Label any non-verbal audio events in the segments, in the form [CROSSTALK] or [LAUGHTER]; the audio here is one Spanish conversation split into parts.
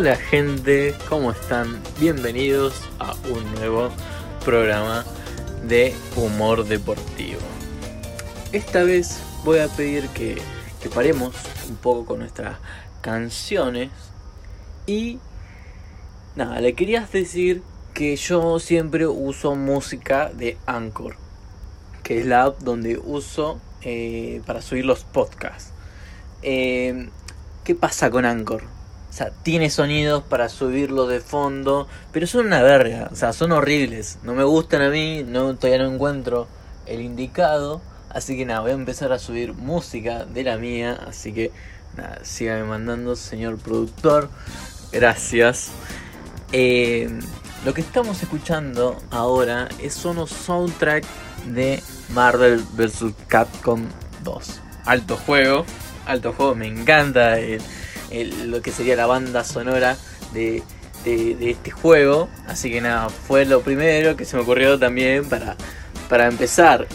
Hola gente, ¿cómo están? Bienvenidos a un nuevo programa de humor deportivo. Esta vez voy a pedir que, que paremos un poco con nuestras canciones y nada, le querías decir que yo siempre uso música de Anchor, que es la app donde uso eh, para subir los podcasts. Eh, ¿Qué pasa con Anchor? O sea, tiene sonidos para subirlo de fondo, pero son una verga, o sea, son horribles. No me gustan a mí, no, todavía no encuentro el indicado. Así que nada, voy a empezar a subir música de la mía. Así que nada, síganme mandando, señor productor. Gracias. Eh, lo que estamos escuchando ahora es uno soundtrack de Marvel vs. Capcom 2. Alto juego, alto juego, me encanta lo que sería la banda sonora de, este juego. Así que nada, fue lo primero que se me ocurrió también para, para empezar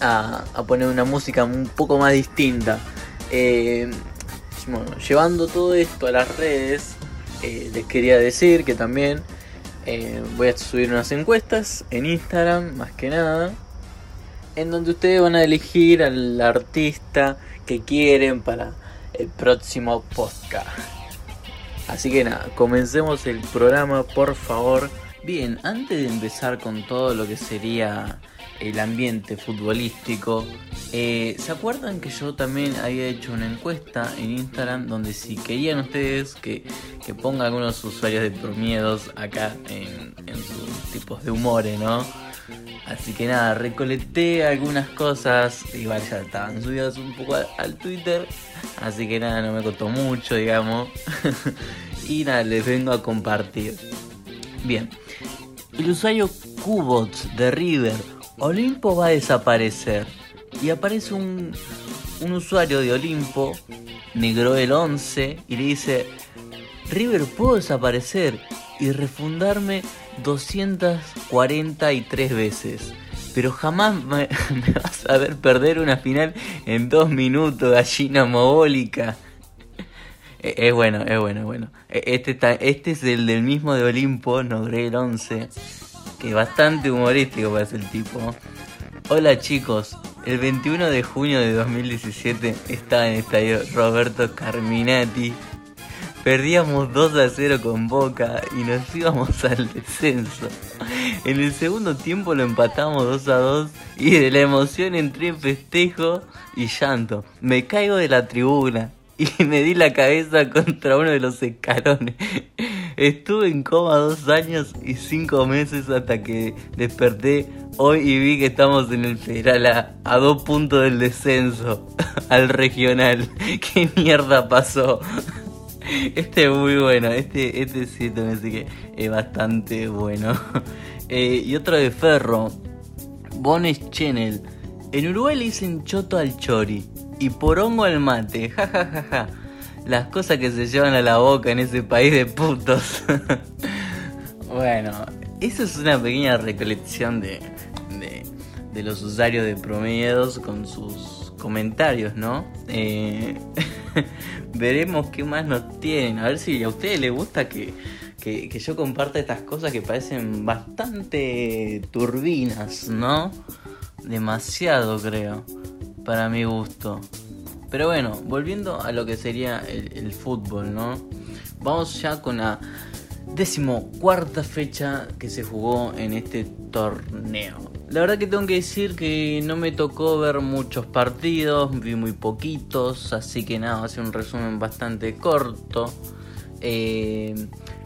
a, poner una música un poco más distinta. Eh, llevando todo esto a las redes, eh, les quería decir que también eh, voy a subir unas encuestas en Instagram, más que nada, en donde ustedes van a elegir al artista que quieren para el próximo podcast. Así que nada, comencemos el programa, por favor. Bien, antes de empezar con todo lo que sería el ambiente futbolístico, eh, ¿se acuerdan que yo también había hecho una encuesta en Instagram donde si querían ustedes que, que ponga algunos usuarios de promiedos acá en, en sus tipos de humores, ¿no? Así que nada, recolecté algunas cosas, igual ya estaban subidas un poco al, Twitter, así que nada, no me costó mucho, digamos. [LAUGHS] y nada, les vengo a compartir. Bien, el usuario Cubots de River, Olimpo va a desaparecer. Y aparece un, un usuario de Olimpo, negro el 11, y le dice, River, ¿puedo desaparecer y refundarme 243 veces. Pero jamás [LAUGHS] me, vas a ver perder una final en dos minutos, gallina mogólica. E, es bueno, es bueno, es bueno. E, este, está, este es el del mismo de Olimpo, el 11. Que es bastante humorístico parece el tipo. Hola chicos, el 21 de junio de 2017 estaba en el estadio Roberto Carminati Perdíamos 2 a 0 con Boca y nos íbamos al descenso. En el segundo tiempo lo empatamos 2 a 2 y de la emoción entré en festejo y llanto. Me caigo de la tribuna y [LAUGHS] me di la cabeza contra uno de los escalones. Estuve en coma dos años y cinco meses hasta que desperté hoy y vi que estamos en el federal a, a dos puntos del descenso [LAUGHS] al regional. [LAUGHS] ¿Qué mierda pasó? [LAUGHS] Este es muy bueno, este, este sí me que es bastante bueno. [LAUGHS] Eh, y otro de Ferro, Bones Channel. En Uruguay le dicen choto al chori y porongo al mate, [LAUGHS] ja ja ja ja. Las cosas que se llevan a la boca en ese país de putos. bueno, eso es una pequeña recolección de, de, de los usuarios de promedios con sus comentarios, ¿no? Eh, veremos qué más nos tienen. A ver si a ustedes les gusta que, yo comparta estas cosas que parecen bastante turbinas, ¿no? Demasiado creo, para mi gusto. Pero bueno, volviendo a lo que sería el, fútbol, ¿no? Vamos ya con la decimocuarta fecha que se jugó en este torneo. La verdad que tengo que decir que no me tocó ver muchos partidos, vi muy poquitos, así que nada, va a ser un resumen bastante corto. Eh,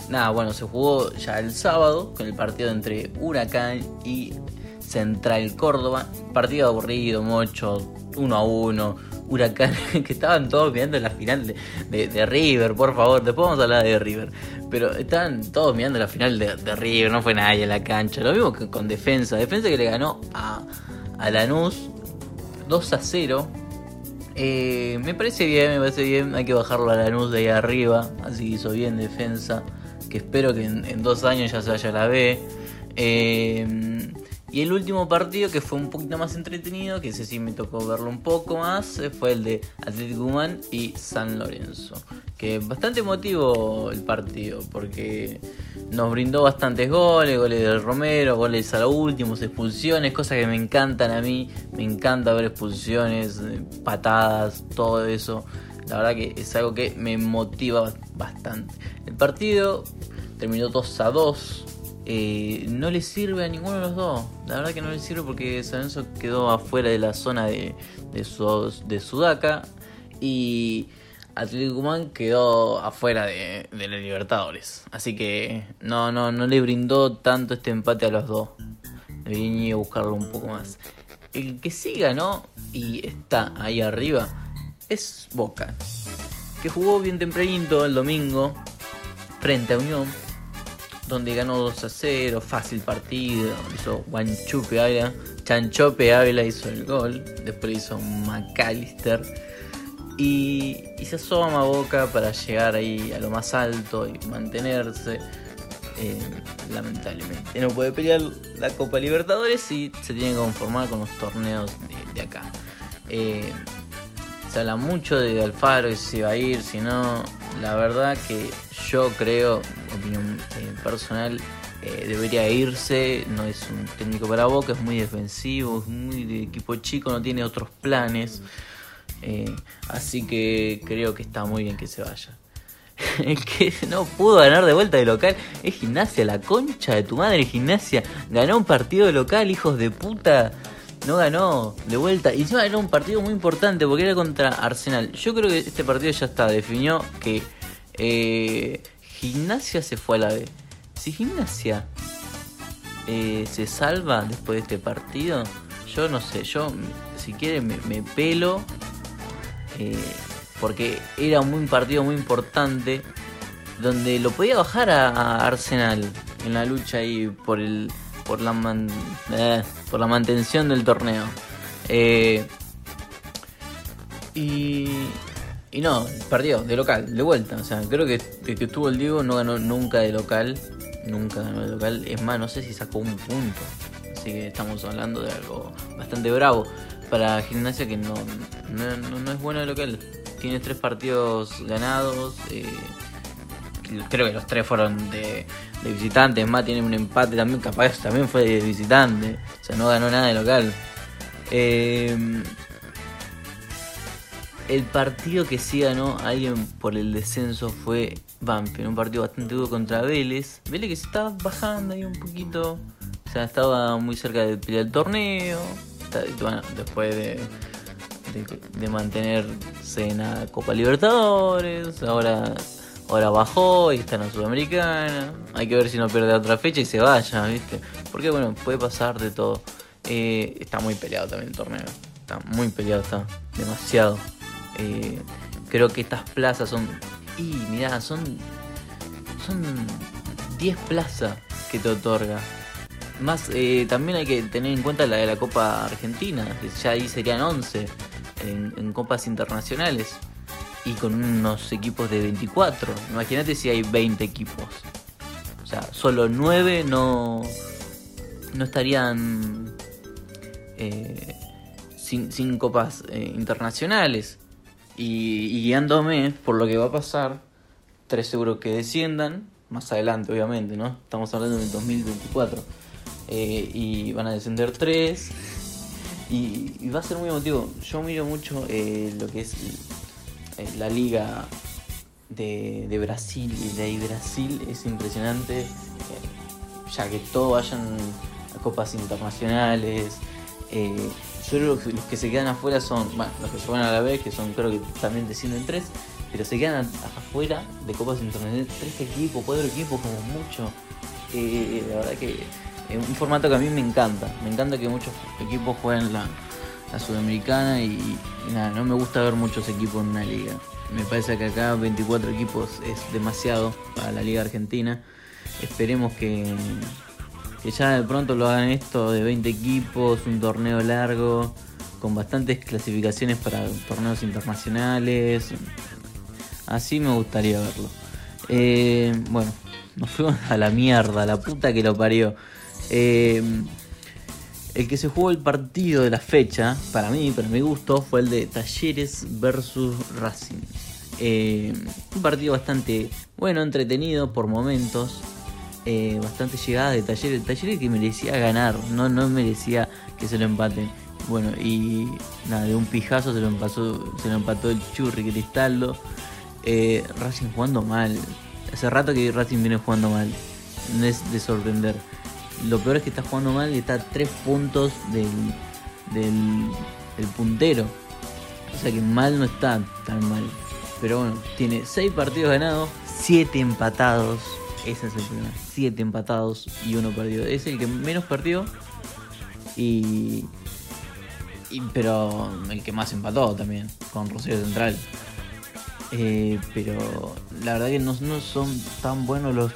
nada, bueno, se jugó ya el sábado con el partido entre Huracán y Central Córdoba. Partido aburrido, mucho, uno a uno. Huracán, [LAUGHS] que estaban todos mirando la final de, River, por favor, después vamos a hablar de River. Pero estaban todos mirando la final de, River, no fue nadie en la cancha. Lo mismo que con defensa. Defensa que le ganó a, a Lanús 2 a 0. Eh, me parece bien, me parece bien. Hay que bajarlo a Lanús de ahí arriba. Así que hizo bien defensa. Que espero que en, dos años ya se vaya la B. Eh, Y el último partido que fue un poquito más entretenido, que ese sí me tocó verlo un poco más, eh, fue el de Atlético Guzmán y San Lorenzo. Que bastante emotivo el partido, porque nos brindó bastantes goles, goles del Romero, goles a lo último, expulsiones, cosas que me encantan a mí. Me encanta ver expulsiones, eh, patadas, todo eso. La verdad que es algo que me motiva bastante. El partido terminó 2 a 2 eh, no le sirve a ninguno de los dos. La verdad que no le sirve porque San Lorenzo quedó afuera de la zona de, de Sudaca y Atlético Guzmán quedó afuera de, la Libertadores. Así que no, no, no le brindó tanto este empate a los dos. Debería buscarlo un poco más. El que sí ganó y está ahí arriba es Boca. Que jugó bien tempranito el domingo frente a Unión donde ganó 2 a 0, fácil partido, hizo Guanchupe Ávila, Chanchope Ávila hizo el gol, después hizo McAllister y, se asoma Boca para llegar ahí a lo más alto y mantenerse. Eh, lamentablemente no puede pelear la Copa Libertadores y se tiene que conformar con los torneos de, acá. Eh, habla mucho de Alfaro y si va a ir, si no, la verdad que yo creo, opinión eh, personal, eh, debería irse. No es un técnico para Boca, es muy defensivo, es muy de equipo chico, no tiene otros planes. Eh, así que creo que está muy bien que se vaya. [LAUGHS] El que no pudo ganar de vuelta de local es Gimnasia, la concha de tu madre, Gimnasia. Ganó un partido de local, hijos de puta no ganó de vuelta. Y encima era un partido muy importante porque era contra Arsenal. Yo creo que este partido ya está. Definió que eh, Gimnasia se fue a la B. Si Gimnasia eh, se salva después de este partido, yo no sé. Yo, si quiere, me, pelo. Eh, porque era un partido muy importante. Donde lo podía bajar a Arsenal en la lucha ahí por el por la, eh, por la mantención del torneo. Eh, y, y no, perdió de local, de vuelta. O sea, creo que desde que estuvo el Diego no ganó nunca de local. Nunca ganó de local. Es más, no sé si sacó un punto. Así que estamos hablando de algo bastante bravo para Gimnasia que no, no, es bueno de local. Tiene tres partidos ganados. Eh, creo que los tres fueron de, de visitante, es más, tiene un empate también, capaz también fue de visitante, o sea, no ganó nada de local. Eh, el partido que sí ganó alguien por el descenso fue Banfield, un partido bastante duro contra Vélez. Vélez que se estaba bajando ahí un poquito, o sea, estaba muy cerca de pelear el torneo, bueno, después de, de, de mantenerse en la Copa Libertadores, ahora Ahora bajó y está en la Sudamericana. Hay que ver si no pierde otra fecha y se vaya, ¿viste? Porque bueno, puede pasar de todo. Eh, está muy peleado también el torneo. Está muy peleado, está demasiado. Eh, creo que estas plazas son. Y mirá, son. Son 10 plazas que te otorga. Más, eh, también hay que tener en cuenta la de la Copa Argentina, que ya ahí serían 11 en copas internacionales y con unos equipos de 24. Imagínate si hay 20 equipos. O sea, solo 9 no, no estarían eh, sin, copas eh, internacionales. Y, guiándome por lo que va a pasar, 3 seguro que desciendan. Más adelante, obviamente, ¿no? Estamos hablando del 2024. Eh, y van a descender 3. Y, y, va a ser muy emotivo. Yo miro mucho lo que es eh, la liga de, Brasil y de ahí Brasil es impresionante, eh, ya que todos vayan a copas internacionales. Eh, solo los, que se quedan afuera son, bueno, los que juegan a la vez, que son creo que también descienden tres, pero se quedan afuera de copas internacionales tres equipos, cuatro equipos como mucho. la verdad que es un formato que a mí me encanta, me encanta que muchos equipos jueguen la, la Sudamericana y, nada, no me gusta ver muchos equipos en una liga. Me parece que acá 24 equipos es demasiado para la Liga Argentina. Esperemos que, que ya de pronto lo hagan esto de 20 equipos, un torneo largo, con bastantes clasificaciones para torneos internacionales. Así me gustaría verlo. Eh, bueno, nos fuimos a la mierda, la puta que lo parió. Eh, el que se jugó el partido de la fecha, para mí, para mi gusto, fue el de Talleres versus Racing. Eh, un partido bastante bueno, entretenido por momentos. Eh, bastante llegada de Talleres. Talleres que merecía ganar, no, no merecía que se lo empaten. Bueno, y nada, de un pijazo se lo, empató, se lo empató el Churri Cristaldo. Eh, Racing jugando mal. Hace rato que Racing viene jugando mal. No es de sorprender. Lo peor es que está jugando mal y está a 3 puntos del, del, puntero. O sea que mal no está tan mal. Pero bueno, tiene 6 partidos ganados, 7 empatados. Ese es el problema. 7 empatados y 1 perdido. Es el que menos perdió. Y, y, pero el que más empató también, con Rosario Central. Eh, pero la verdad que no, no son tan buenos los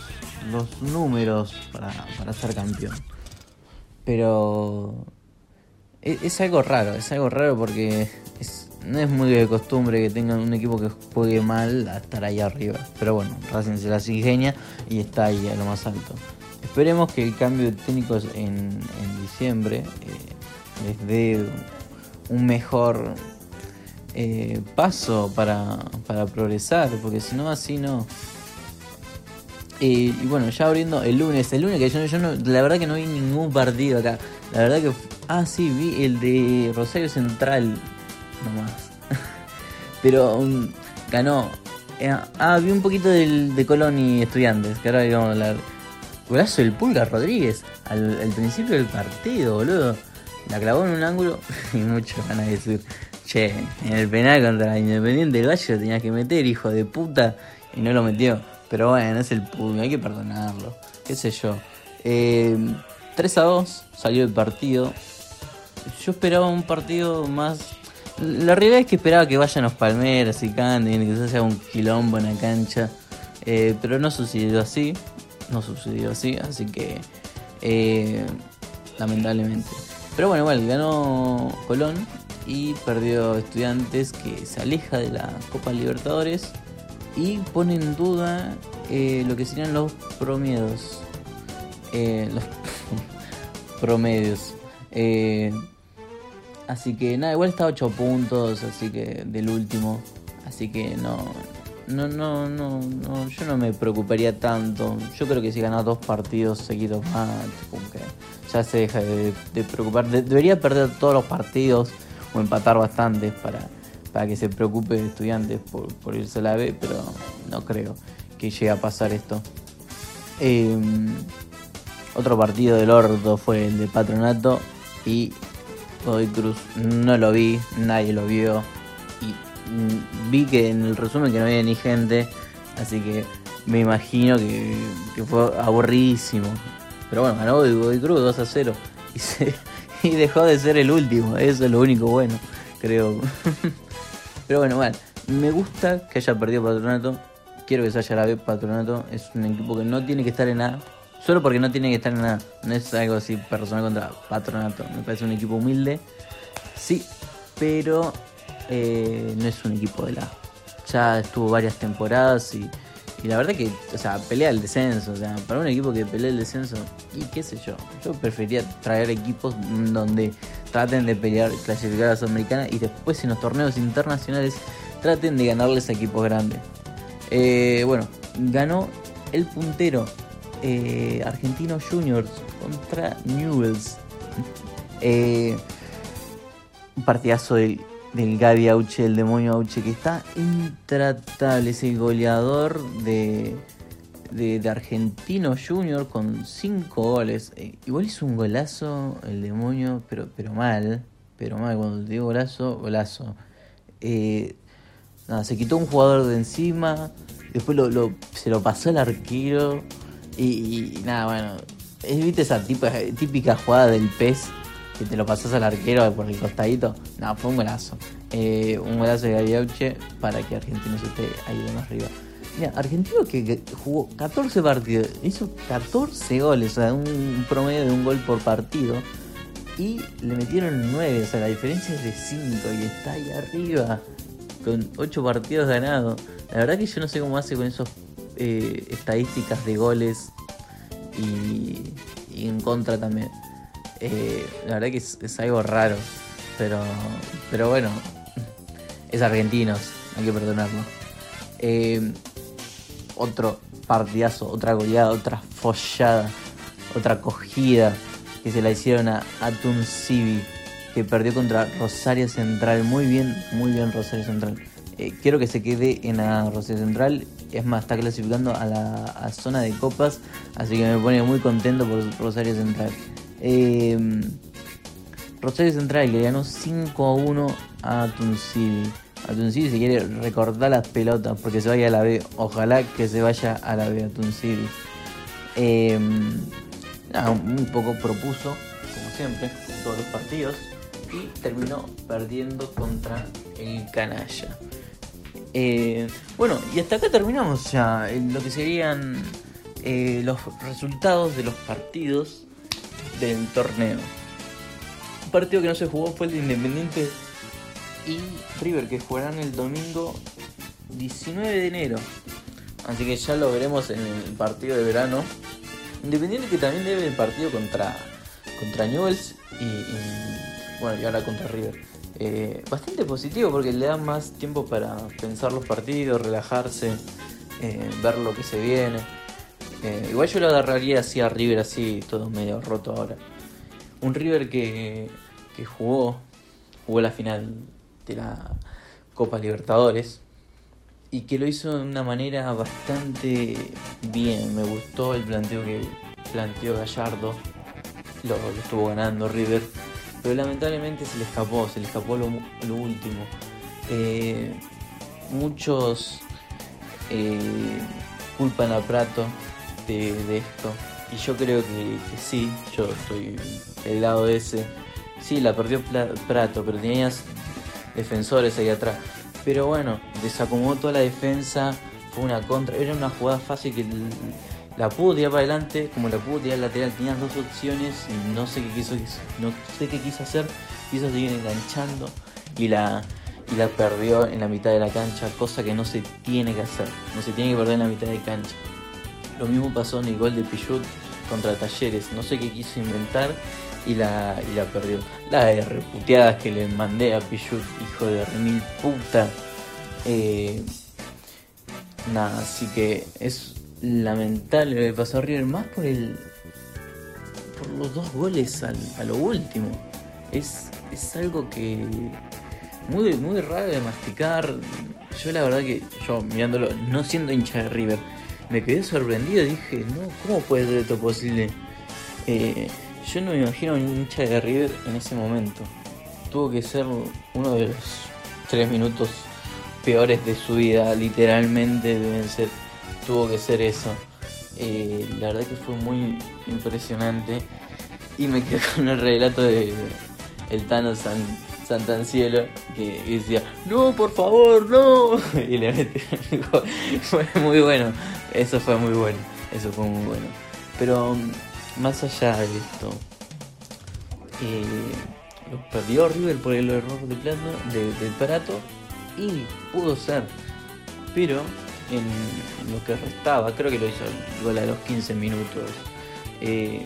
los números para, para ser campeón. Pero e, es, algo raro, es algo raro porque no es muy de costumbre que tengan un equipo que juegue mal a estar ahí arriba. Pero bueno, Racing se las ingenia y está ahí a lo más alto. Esperemos que el cambio de técnicos en, en diciembre eh, les dé un mejor eh, paso para, para progresar, porque si no, así no, y bueno, ya abriendo el lunes, el lunes que yo, yo no, la verdad que no vi ningún partido acá. La verdad que, ah, sí, vi el de Rosario Central, nomás. [LAUGHS] Pero um, ganó. Eh, ah, vi un poquito del, de Colón y Estudiantes, que ahora vamos a hablar. Golazo del Pulga Rodríguez al, principio del partido, boludo. La clavó en un ángulo [LAUGHS] y muchos van a decir, che, en el penal contra Independiente del Valle lo tenías que meter, hijo de puta, y no lo metió. Pero bueno, es el puño, hay que perdonarlo. Qué sé yo. 3 eh, a 2 salió el partido. Yo esperaba un partido más. La realidad es que esperaba que vayan los palmeras y canten, que se haga un quilombo en la cancha. Eh, pero no sucedió así. No sucedió así, así que. Eh, lamentablemente. Pero bueno, igual ganó Colón y perdió Estudiantes que se aleja de la Copa Libertadores y pone en duda eh, lo que serían los promedios. Eh, los [LAUGHS] promedios. Eh, así que nada, igual está 8 puntos, así que del último. Así que no, no, no, no, no, yo no me preocuparía tanto. Yo creo que si gana dos partidos seguidos más, ya se deja de, preocupar. debería perder todos los partidos o empatar bastantes para para que se preocupe de estudiantes por, irse a la B, pero no creo que llegue a pasar esto. Em, otro partido del Ordo fue el de Patronato y Godoy Cruz no lo vi, nadie lo vio y mm, vi que en el resumen que no había ni gente, así que me imagino que, fue aburridísimo. Pero bueno, ganó Godoy Cruz 2 a 0 y, [LAUGHS] y dejó de ser el último, eso es lo único bueno, creo. [LAUGHS] Pero bueno, bueno, me gusta que haya perdido Patronato. Quiero que se haya la B Patronato. Es un equipo que no tiene que estar en nada. Solo porque no tiene que estar en nada. No es algo así personal contra Patronato. Me parece un equipo humilde. Sí, pero eh, no es un equipo de la. Ya estuvo varias temporadas y, y la verdad que, o sea, pelea el descenso. O sea, para un equipo que pelea el descenso, y qué sé yo. Yo preferiría traer equipos donde traten de pelear clasificar a Sudamericana y después en los torneos internacionales traten de ganarles a equipos grandes. Eh, bueno, ganó el puntero eh, Argentino Juniors contra Newells. Eh, un partidazo del, del Gaby Auche, el demonio Auche, que está intratable. Es el goleador de, de, Argentino Junior con 5 goles. Eh, igual hizo un golazo el demonio, pero, pero mal. Pero mal, cuando digo golazo, golazo. Eh, nada, se quitó un jugador de encima. Después lo, se lo pasó el arquero. Y, nada, bueno. ¿Viste esa típica, jugada del pez? Que te lo pasas al arquero por el costadito. Nada, fue un golazo. Eh, un golazo de Gaviauche para que Argentino se esté ahí más arriba. Mira, Argentino que jugó 14 partidos, hizo 14 goles, o sea, un promedio de un gol por partido. Y le metieron 9, o sea, la diferencia es de 5 y está ahí arriba, con 8 partidos ganados. La verdad que yo no sé cómo hace con esas eh, estadísticas de goles y, en contra también. Eh, la verdad que es, algo raro. Pero, pero bueno, es argentinos, hay que perdonarlo. Eh, otro partidazo, otra goleada, otra follada, otra cogida que se la hicieron a Atun Civi, que perdió contra Rosario Central. Muy bien, muy bien Rosario Central. Eh, quiero que se quede en la Rosario Central. Es más, está clasificando a la zona de copas, así que me pone muy contento por Rosario Central. Eh, Rosario Central le ganó 5 a 1 a Tuncibi. A Tuncibi se quiere recortar las pelotas porque se vaya a la B. Ojalá que se vaya a la B a Tuncibi. Eh, un poco propuso, como siempre, todos los partidos. Y terminó perdiendo contra el canalla. Eh, bueno, y hasta acá terminamos ya lo que serían eh, los resultados de los partidos del torneo. Un partido que no se jugó fue el de Independiente y River, que jugarán el domingo 19 de enero. Así que ya lo veremos en el partido de verano. Independiente que también debe el partido contra, contra Newells y, bueno, y ahora contra River. Eh, bastante positivo porque le da más tiempo para pensar los partidos, relajarse, eh, ver lo que se viene. Eh, igual yo lo agarraría así a River, así todo medio roto ahora. Un River que, que jugó, jugó la final de la Copa Libertadores y que lo hizo de una manera bastante bien. Me gustó el planteo que planteó Gallardo, lo, estuvo ganando River, pero lamentablemente se le escapó, se le escapó lo, último. Eh, muchos eh, culpan a Prato de, esto. Y yo creo que, sí, yo estoy del lado ese. Sí, la perdió Prato, pero tenías defensores ahí atrás. Pero bueno, desacomodó toda la defensa, fue una contra, era una jugada fácil que la pudo tirar para adelante, como la pudo tirar lateral, tenías dos opciones y no sé qué quiso, no sé qué quiso hacer, quiso seguir enganchando y la, y la perdió en la mitad de la cancha, cosa que no se tiene que hacer, no se tiene que perder en la mitad de cancha. Lo mismo pasó en el gol de Pichut contra Talleres. No sé qué quiso inventar y la, y la perdió. La de reputeadas que le mandé a Pichut, hijo de mil puta. Eh, nada, así que es lamentable lo que pasó a River, más por el. por los dos goles a lo último. Es, es algo que. Muy, muy raro de masticar. Yo la verdad que, yo mirándolo, no siendo hincha de River, me quedé sorprendido. Dije, no, ¿cómo puede ser esto posible? Eh, yo no me imagino un hincha de River en ese momento. Tuvo que ser uno de los tres minutos peores de su vida, literalmente deben ser. Tuvo que ser eso. Eh, la verdad que fue muy impresionante. Y me quedé [LAUGHS] con el relato de el Tano San, Santancielo que decía, no, por favor, no. [LAUGHS] Y le metió [LAUGHS] Fue muy bueno. Eso fue muy bueno. Eso fue muy bueno. Pero más allá de esto, eh, lo perdió River por el error de plano del Prato y pudo ser. Pero en lo que restaba, creo que lo hizo igual a los 15 minutos. Eh,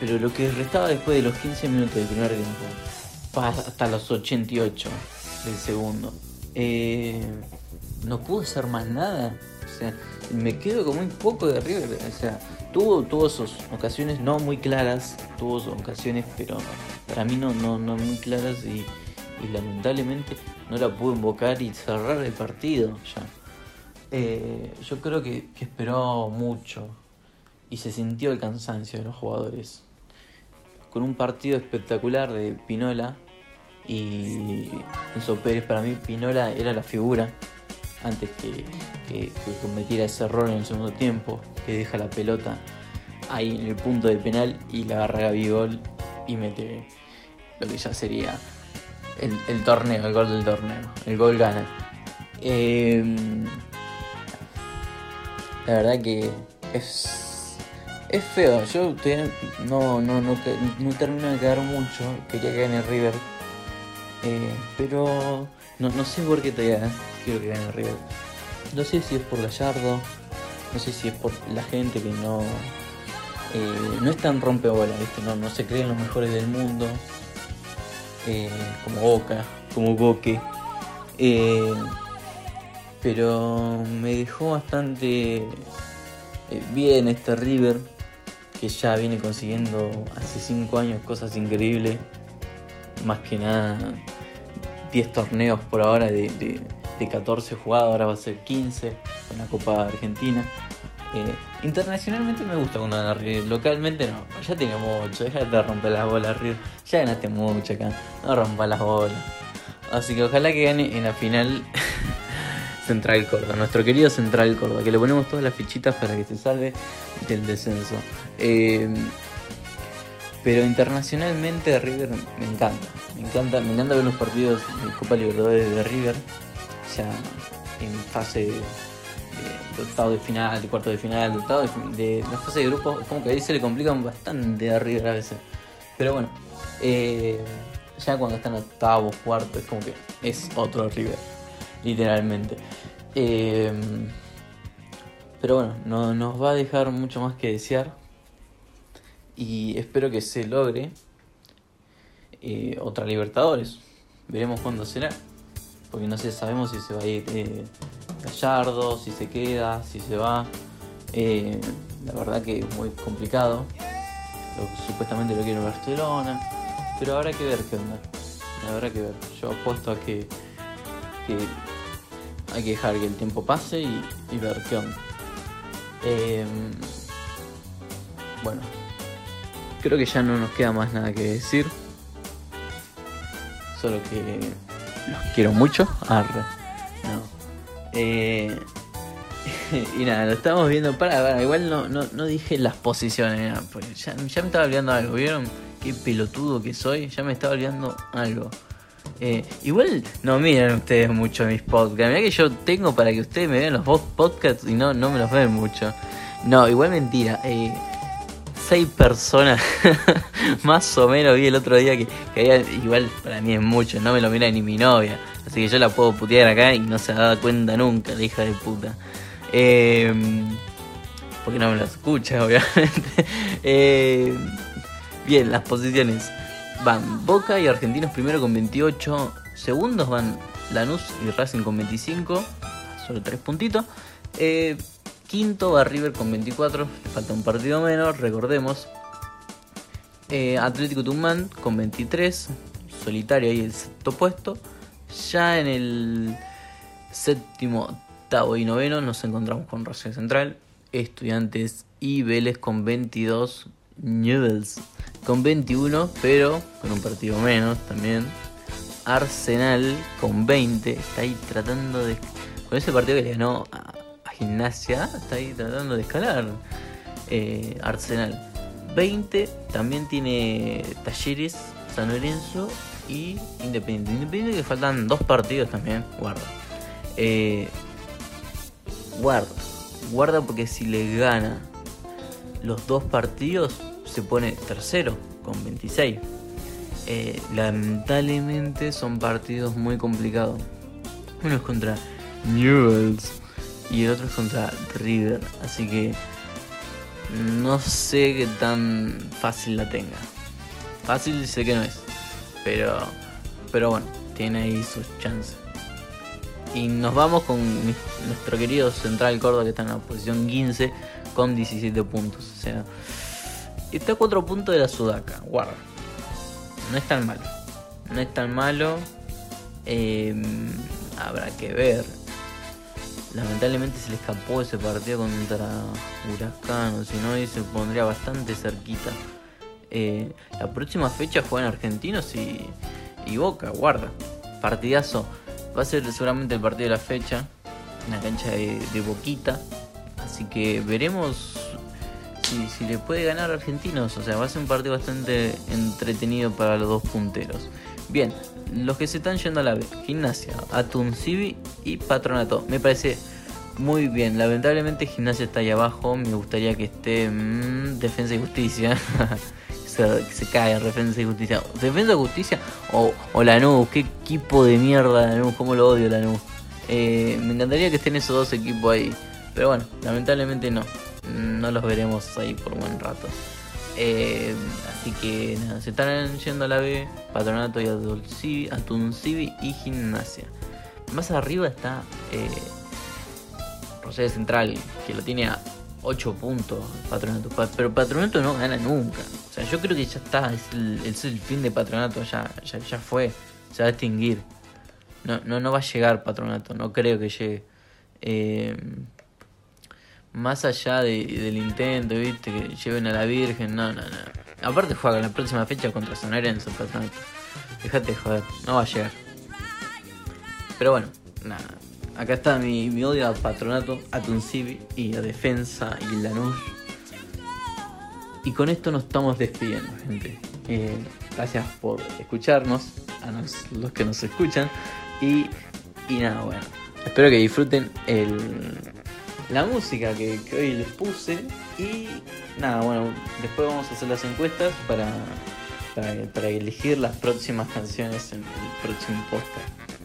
pero lo que restaba después de los 15 minutos del primer tiempo, hasta los 88 del segundo, eh, no pudo hacer más nada. Sea, me quedo con muy poco de River. O sea, tuvo, tuvo sus ocasiones no muy claras, tuvo sus ocasiones, pero para mí no, no, no muy claras y, lamentablemente no la pudo invocar y cerrar el partido ya. Eh, yo creo que, esperó mucho y se sintió el cansancio de los jugadores. Con un partido espectacular de Pinola y Enzo Pérez, para mí Pinola era la figura antes que, cometiera ese error en el segundo tiempo, que deja la pelota ahí en el punto de penal y la agarra Gol y mete lo que ya sería el, torneo, el gol del torneo. El gol gana. Em, la verdad que es, es feo. Yo no, no, no, no termino de quedar mucho. Quería que gane River. Eh, pero no, no sé por qué todavía quiero que gane River. No sé si es por Gallardo, no sé si es por la gente que no Eh, no es tan rompebola, ¿viste? No, no se creen los mejores del mundo. Eh, como Boca, como Boque. Eh, pero me dejó bastante bien este River, que ya viene consiguiendo hace 5 años cosas increíbles. Más que nada 10 torneos por ahora de, de 14 jugados, ahora va a ser 15 con la Copa Argentina. Eh, internacionalmente me gusta cuando gana River, localmente no, ya tiene mucho, déjate de romper las bolas River, ya ganaste mucho acá, no rompa las bolas. Así que ojalá que gane en la final [LAUGHS] Central Córdoba, nuestro querido Central Córdoba, que le ponemos todas las fichitas para que se salve del descenso. Eh, pero internacionalmente River me encanta, me encanta, me encanta ver los partidos de Copa Libertadores de River en fase de, octavo de final, de cuarto de final, de octavo de, la fase de grupo, como que ahí se le complican bastante de arriba a veces. Pero bueno, eh, ya cuando están octavo, cuarto, es como que es otro River, literalmente. Eh, pero bueno, no nos va a dejar mucho más que desear. Y espero que se logre eh, otra Libertadores. Veremos cuándo será porque no sé, sabemos si se va a ir eh, Gallardo, si se queda, si se va. Eh, la verdad que es muy complicado. supuestamente lo quiere Barcelona, pero habrá que ver qué onda. Habrá que ver. Yo apuesto a que, hay que dejar que el tiempo pase y, ver qué onda. Em, bueno, creo que ya no nos queda más nada que decir. Solo que los quiero mucho. Arre. No. Eh, [LAUGHS] y nada, lo estamos viendo. Para, igual no, no, dije las posiciones. ya, me estaba olvidando algo. ¿Vieron qué pelotudo que soy? Ya me estaba olvidando algo. Eh, igual no miran ustedes mucho mis podcasts. Mirá que yo tengo para que ustedes me vean los podcasts y no, no me los ven mucho. No, igual mentira. Eh, seis personas, [LAUGHS] [LAUGHS] más o menos vi el otro día que, había, igual para mí es mucho, no me lo mira ni mi novia, así que yo la puedo putear acá y no se da cuenta nunca, la hija de puta. Em, porque no me lo escucha, [LAUGHS] obviamente. Em, bien, las posiciones. Van Boca y Argentinos primero con 28 segundos, van Lanús y Racing con 25, solo tres puntitos. Eh, Quinto va River con 24, le falta un partido menos, recordemos. Eh, Atlético Tumán con 23, solitario ahí el sexto puesto. Ya en el séptimo, octavo y noveno nos encontramos con Rosario Central, Estudiantes y Vélez con 22, Newells con 21, pero con un partido menos también. Arsenal con 20, está ahí tratando de... Con ese partido que le ganó a Gimnasia está ahí tratando de escalar. Eh, Arsenal 20, también tiene Talleres, San Lorenzo y Independiente. Independiente que faltan dos partidos también, guarda. Eh, guarda, guarda porque si le gana los dos partidos se pone tercero con 26. Eh, lamentablemente son partidos muy complicados. Uno es contra Newells y el otro es contra River. Así que no sé qué tan fácil la tenga. Fácil sé que no es. Pero, pero bueno, tiene ahí sus chances. Y nos vamos con nuestro querido Central Córdoba que está en la posición 15 con 17 puntos. O sea, está a 4 puntos de la Sudaca. Guarda. No es tan malo. No es tan malo. Eh, habrá que ver Lamentablemente se le escapó ese partido contra Huracán, o si no, y se pondría bastante cerquita. Eh, la próxima fecha juega en Argentinos y, Boca, guarda. Partidazo. Va a ser seguramente el partido de la fecha, en la cancha de, Boquita. Así que veremos si, le puede ganar a Argentinos. O sea, va a ser un partido bastante entretenido para los dos punteros. Bien, los que se están yendo a la B, Gimnasia, Civi y Patronato. Me parece muy bien. Lamentablemente Gimnasia está ahí abajo. Me gustaría que esté mm, Defensa y Justicia. [LAUGHS] se, se cae Defensa y Justicia. Defensa y Justicia o, o Lanús. Qué equipo de mierda Lanús. Cómo lo odio Lanús. Eh, me encantaría que estén esos dos equipos ahí. Pero bueno, lamentablemente no. No los veremos ahí por buen rato. Eh, así que nada, se están yendo a la B, Patronato y Atuncibi y Gimnasia. Más arriba está eh, Central, que lo tiene a 8 puntos Patronato. Pero Patronato no gana nunca. O sea, yo creo que ya está, es el, fin de Patronato, ya, ya, ya fue, se va a extinguir. No, no, no va a llegar Patronato, no creo que llegue. Eh, más allá del intento, viste, que lleven a la Virgen, no, no, no. Aparte juega la próxima fecha contra San Lorenzo, Patronato. Dejate de joder, no va a llegar. Pero bueno, nada. Acá está mi, mi odio a Patronato, a Tuncibi y a Defensa y Lanús. Y con esto nos estamos despidiendo, gente. Eh, gracias por escucharnos, a los que nos escuchan. Y, y nada, bueno. Espero que disfruten el, la música que, hoy les puse. Y nada, bueno, después vamos a hacer las encuestas para, para, para elegir las próximas canciones en el próximo podcast.